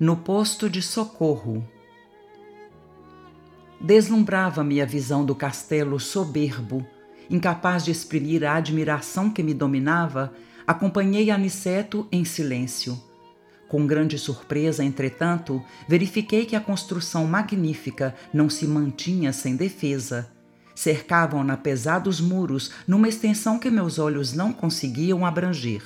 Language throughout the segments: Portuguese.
No posto de socorro Deslumbrava-me a visão do castelo soberbo, incapaz de exprimir a admiração que me dominava, acompanhei Aniceto em silêncio. Com grande surpresa, entretanto, verifiquei que a construção magnífica não se mantinha sem defesa. Cercavam-na pesados muros numa extensão que meus olhos não conseguiam abranger.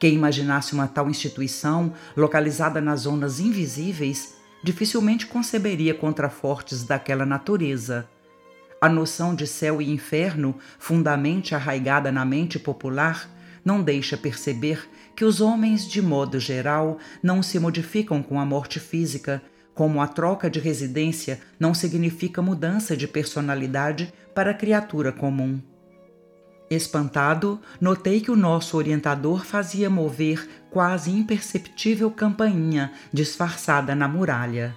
Quem imaginasse uma tal instituição, localizada nas zonas invisíveis, dificilmente conceberia contrafortes daquela natureza. A noção de céu e inferno, fundamente arraigada na mente popular, não deixa perceber que os homens, de modo geral, não se modificam com a morte física, como a troca de residência não significa mudança de personalidade para a criatura comum. Espantado, notei que o nosso orientador fazia mover quase imperceptível campainha disfarçada na muralha.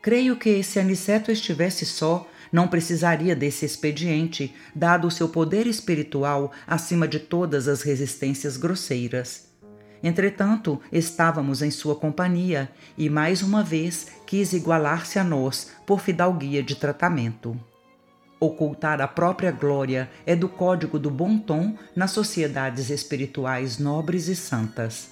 Creio que se Aniceto estivesse só, não precisaria desse expediente, dado o seu poder espiritual acima de todas as resistências grosseiras. Entretanto, estávamos em sua companhia e mais uma vez quis igualar-se a nós por fidalguia de tratamento. Ocultar a própria glória é do código do bom tom nas sociedades espirituais nobres e santas.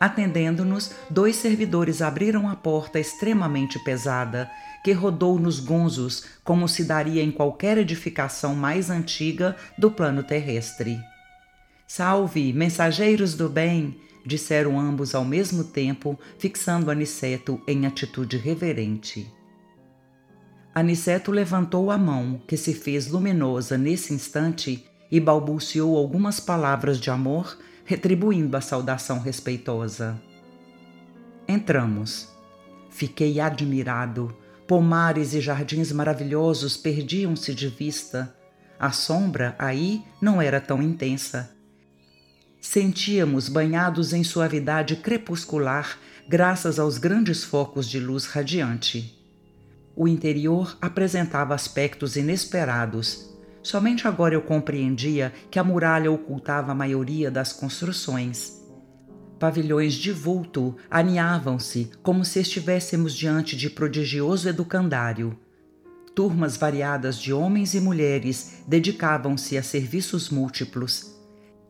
Atendendo-nos, dois servidores abriram a porta extremamente pesada, que rodou nos gonzos como se daria em qualquer edificação mais antiga do plano terrestre. Salve, mensageiros do bem! disseram ambos ao mesmo tempo, fixando Aniceto em atitude reverente. Aniceto levantou a mão, que se fez luminosa nesse instante, e balbuciou algumas palavras de amor, retribuindo a saudação respeitosa. Entramos. Fiquei admirado. Pomares e jardins maravilhosos perdiam-se de vista. A sombra aí não era tão intensa. Sentíamos banhados em suavidade crepuscular, graças aos grandes focos de luz radiante. O interior apresentava aspectos inesperados. Somente agora eu compreendia que a muralha ocultava a maioria das construções. Pavilhões de vulto aninhavam-se como se estivéssemos diante de prodigioso educandário. Turmas variadas de homens e mulheres dedicavam-se a serviços múltiplos.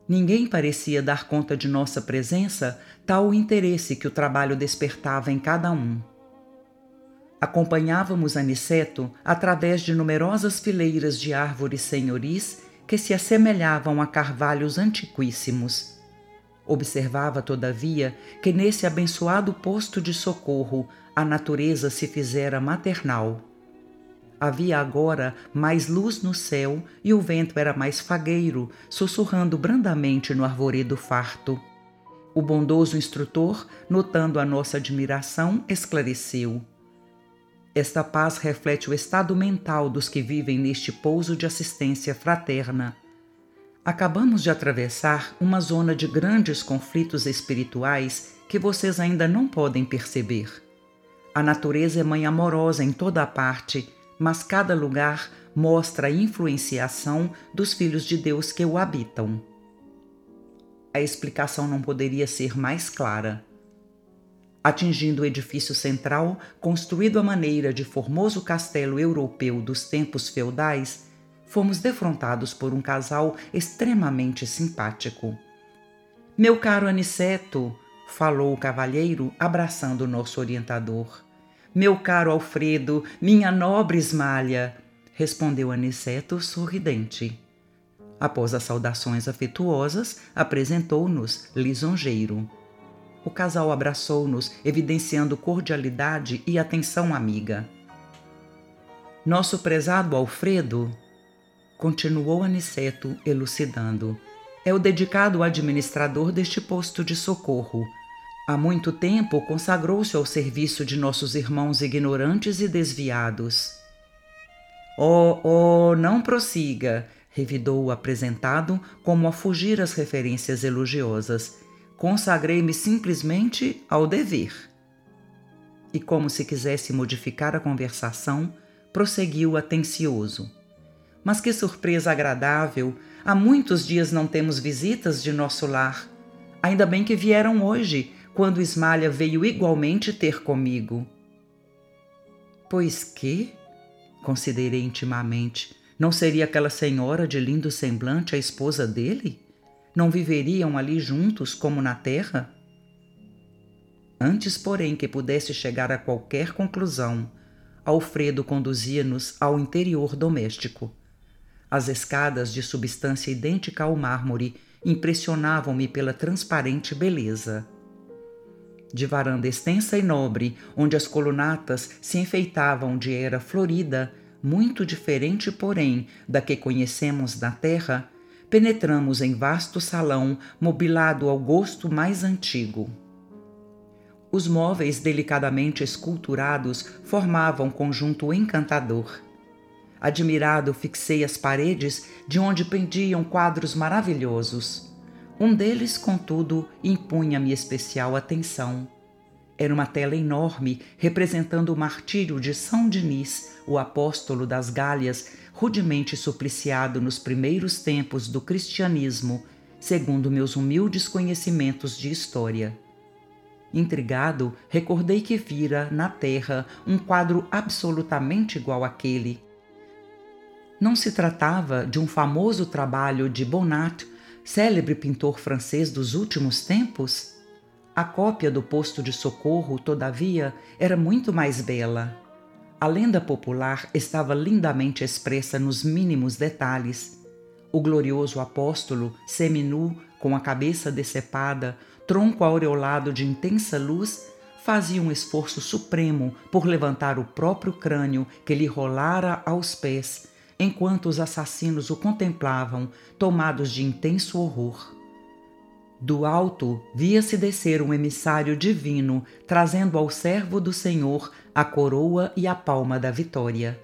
Ninguém parecia dar conta de nossa presença, tal o interesse que o trabalho despertava em cada um. Acompanhávamos Aniceto através de numerosas fileiras de árvores senhoris que se assemelhavam a carvalhos antiquíssimos. Observava, todavia, que nesse abençoado posto de socorro a natureza se fizera maternal. Havia agora mais luz no céu e o vento era mais fagueiro, sussurrando brandamente no arvoredo farto. O bondoso instrutor, notando a nossa admiração, esclareceu. Esta paz reflete o estado mental dos que vivem neste pouso de assistência fraterna. Acabamos de atravessar uma zona de grandes conflitos espirituais que vocês ainda não podem perceber. A natureza é mãe amorosa em toda a parte, mas cada lugar mostra a influenciação dos filhos de Deus que o habitam. A explicação não poderia ser mais clara. Atingindo o edifício central, construído à maneira de formoso castelo europeu dos tempos feudais, fomos defrontados por um casal extremamente simpático. Meu caro Aniceto, falou o cavalheiro, abraçando o nosso orientador. Meu caro Alfredo, minha nobre Esmalha, respondeu Aniceto sorridente. Após as saudações afetuosas, apresentou-nos lisonjeiro. O casal abraçou-nos, evidenciando cordialidade e atenção amiga. Nosso prezado Alfredo, continuou Aniceto elucidando, é o dedicado administrador deste posto de socorro. Há muito tempo consagrou-se ao serviço de nossos irmãos ignorantes e desviados. Oh, oh, não prossiga, revidou o apresentado, como a fugir às referências elogiosas. Consagrei-me simplesmente ao dever. E como se quisesse modificar a conversação, prosseguiu atencioso. Mas que surpresa agradável! Há muitos dias não temos visitas de nosso lar. Ainda bem que vieram hoje, quando Ismalha veio igualmente ter comigo. Pois que? Considerei intimamente. Não seria aquela senhora de lindo semblante a esposa dele? Não viveriam ali juntos como na terra? Antes, porém, que pudesse chegar a qualquer conclusão, Alfredo conduzia-nos ao interior doméstico. As escadas de substância idêntica ao mármore impressionavam-me pela transparente beleza. De varanda extensa e nobre, onde as colunatas se enfeitavam de era florida, muito diferente, porém, da que conhecemos na terra, penetramos em vasto salão mobilado ao gosto mais antigo. Os móveis delicadamente esculturados formavam conjunto encantador. Admirado, fixei as paredes de onde pendiam quadros maravilhosos. Um deles, contudo, impunha-me especial atenção. Era uma tela enorme representando o martírio de São Denis, o apóstolo das Gálias, rudemente supliciado nos primeiros tempos do cristianismo, segundo meus humildes conhecimentos de história. Intrigado, recordei que vira, na terra, um quadro absolutamente igual àquele, não se tratava de um famoso trabalho de Bonnat, célebre pintor francês dos últimos tempos? A cópia do posto de socorro, todavia, era muito mais bela. A lenda popular estava lindamente expressa nos mínimos detalhes. O glorioso apóstolo, seminu, com a cabeça decepada, tronco aureolado de intensa luz, fazia um esforço supremo por levantar o próprio crânio que lhe rolara aos pés enquanto os assassinos o contemplavam, tomados de intenso horror. Do alto via-se descer um emissário divino, trazendo ao servo do Senhor a coroa e a palma da vitória.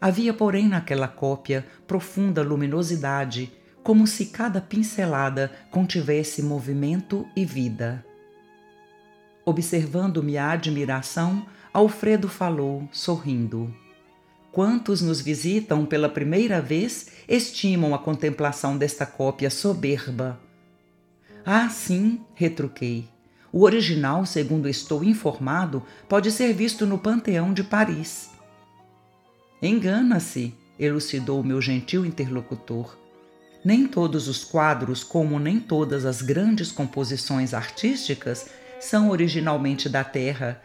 Havia, porém, naquela cópia profunda luminosidade, como se cada pincelada contivesse movimento e vida. Observando minha admiração, Alfredo falou, sorrindo. Quantos nos visitam pela primeira vez estimam a contemplação desta cópia soberba. Ah, sim, retruquei. O original, segundo estou informado, pode ser visto no Panteão de Paris. Engana-se, elucidou meu gentil interlocutor. Nem todos os quadros, como nem todas as grandes composições artísticas, são originalmente da terra,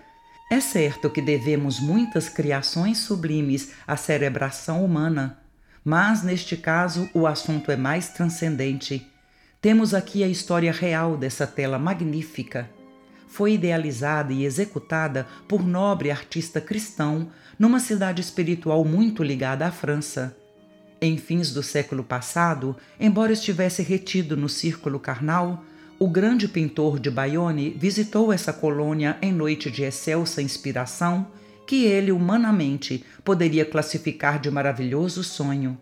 é certo que devemos muitas criações sublimes à cerebração humana, mas neste caso o assunto é mais transcendente. Temos aqui a história real dessa tela magnífica. Foi idealizada e executada por nobre artista cristão numa cidade espiritual muito ligada à França. Em fins do século passado, embora estivesse retido no círculo carnal, o grande pintor de Bayonne visitou essa colônia em noite de excelsa inspiração que ele humanamente poderia classificar de maravilhoso sonho.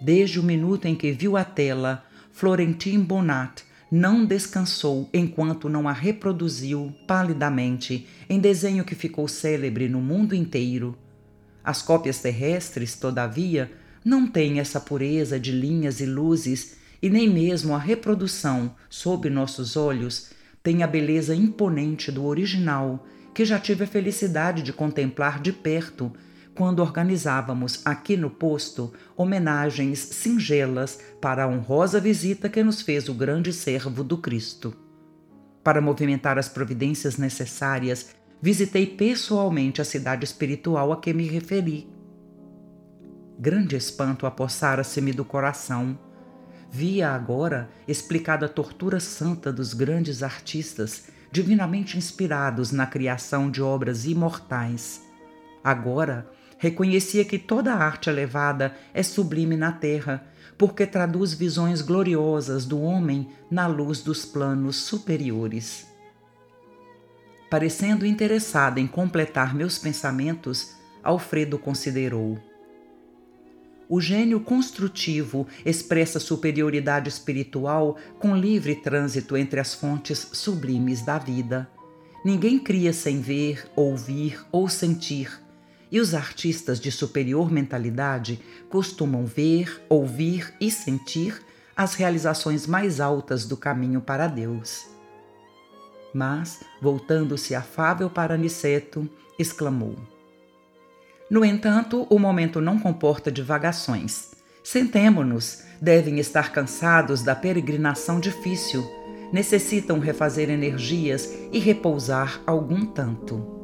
Desde o minuto em que viu a tela, Florentin Bonnat não descansou enquanto não a reproduziu palidamente em desenho que ficou célebre no mundo inteiro. As cópias terrestres, todavia, não têm essa pureza de linhas e luzes e nem mesmo a reprodução sob nossos olhos tem a beleza imponente do original, que já tive a felicidade de contemplar de perto quando organizávamos aqui no posto homenagens singelas para a honrosa visita que nos fez o grande servo do Cristo. Para movimentar as providências necessárias, visitei pessoalmente a cidade espiritual a que me referi. Grande espanto apossara-se-me do coração via agora explicada a tortura santa dos grandes artistas divinamente inspirados na criação de obras imortais. Agora reconhecia que toda arte elevada é sublime na terra, porque traduz visões gloriosas do homem na luz dos planos superiores. Parecendo interessado em completar meus pensamentos, Alfredo considerou. O gênio construtivo expressa superioridade espiritual com livre trânsito entre as fontes sublimes da vida. Ninguém cria sem ver, ouvir ou sentir, e os artistas de superior mentalidade costumam ver, ouvir e sentir as realizações mais altas do caminho para Deus. Mas, voltando-se afável para Aniceto, exclamou: no entanto, o momento não comporta divagações. Sentemo-nos, devem estar cansados da peregrinação difícil, necessitam refazer energias e repousar algum tanto.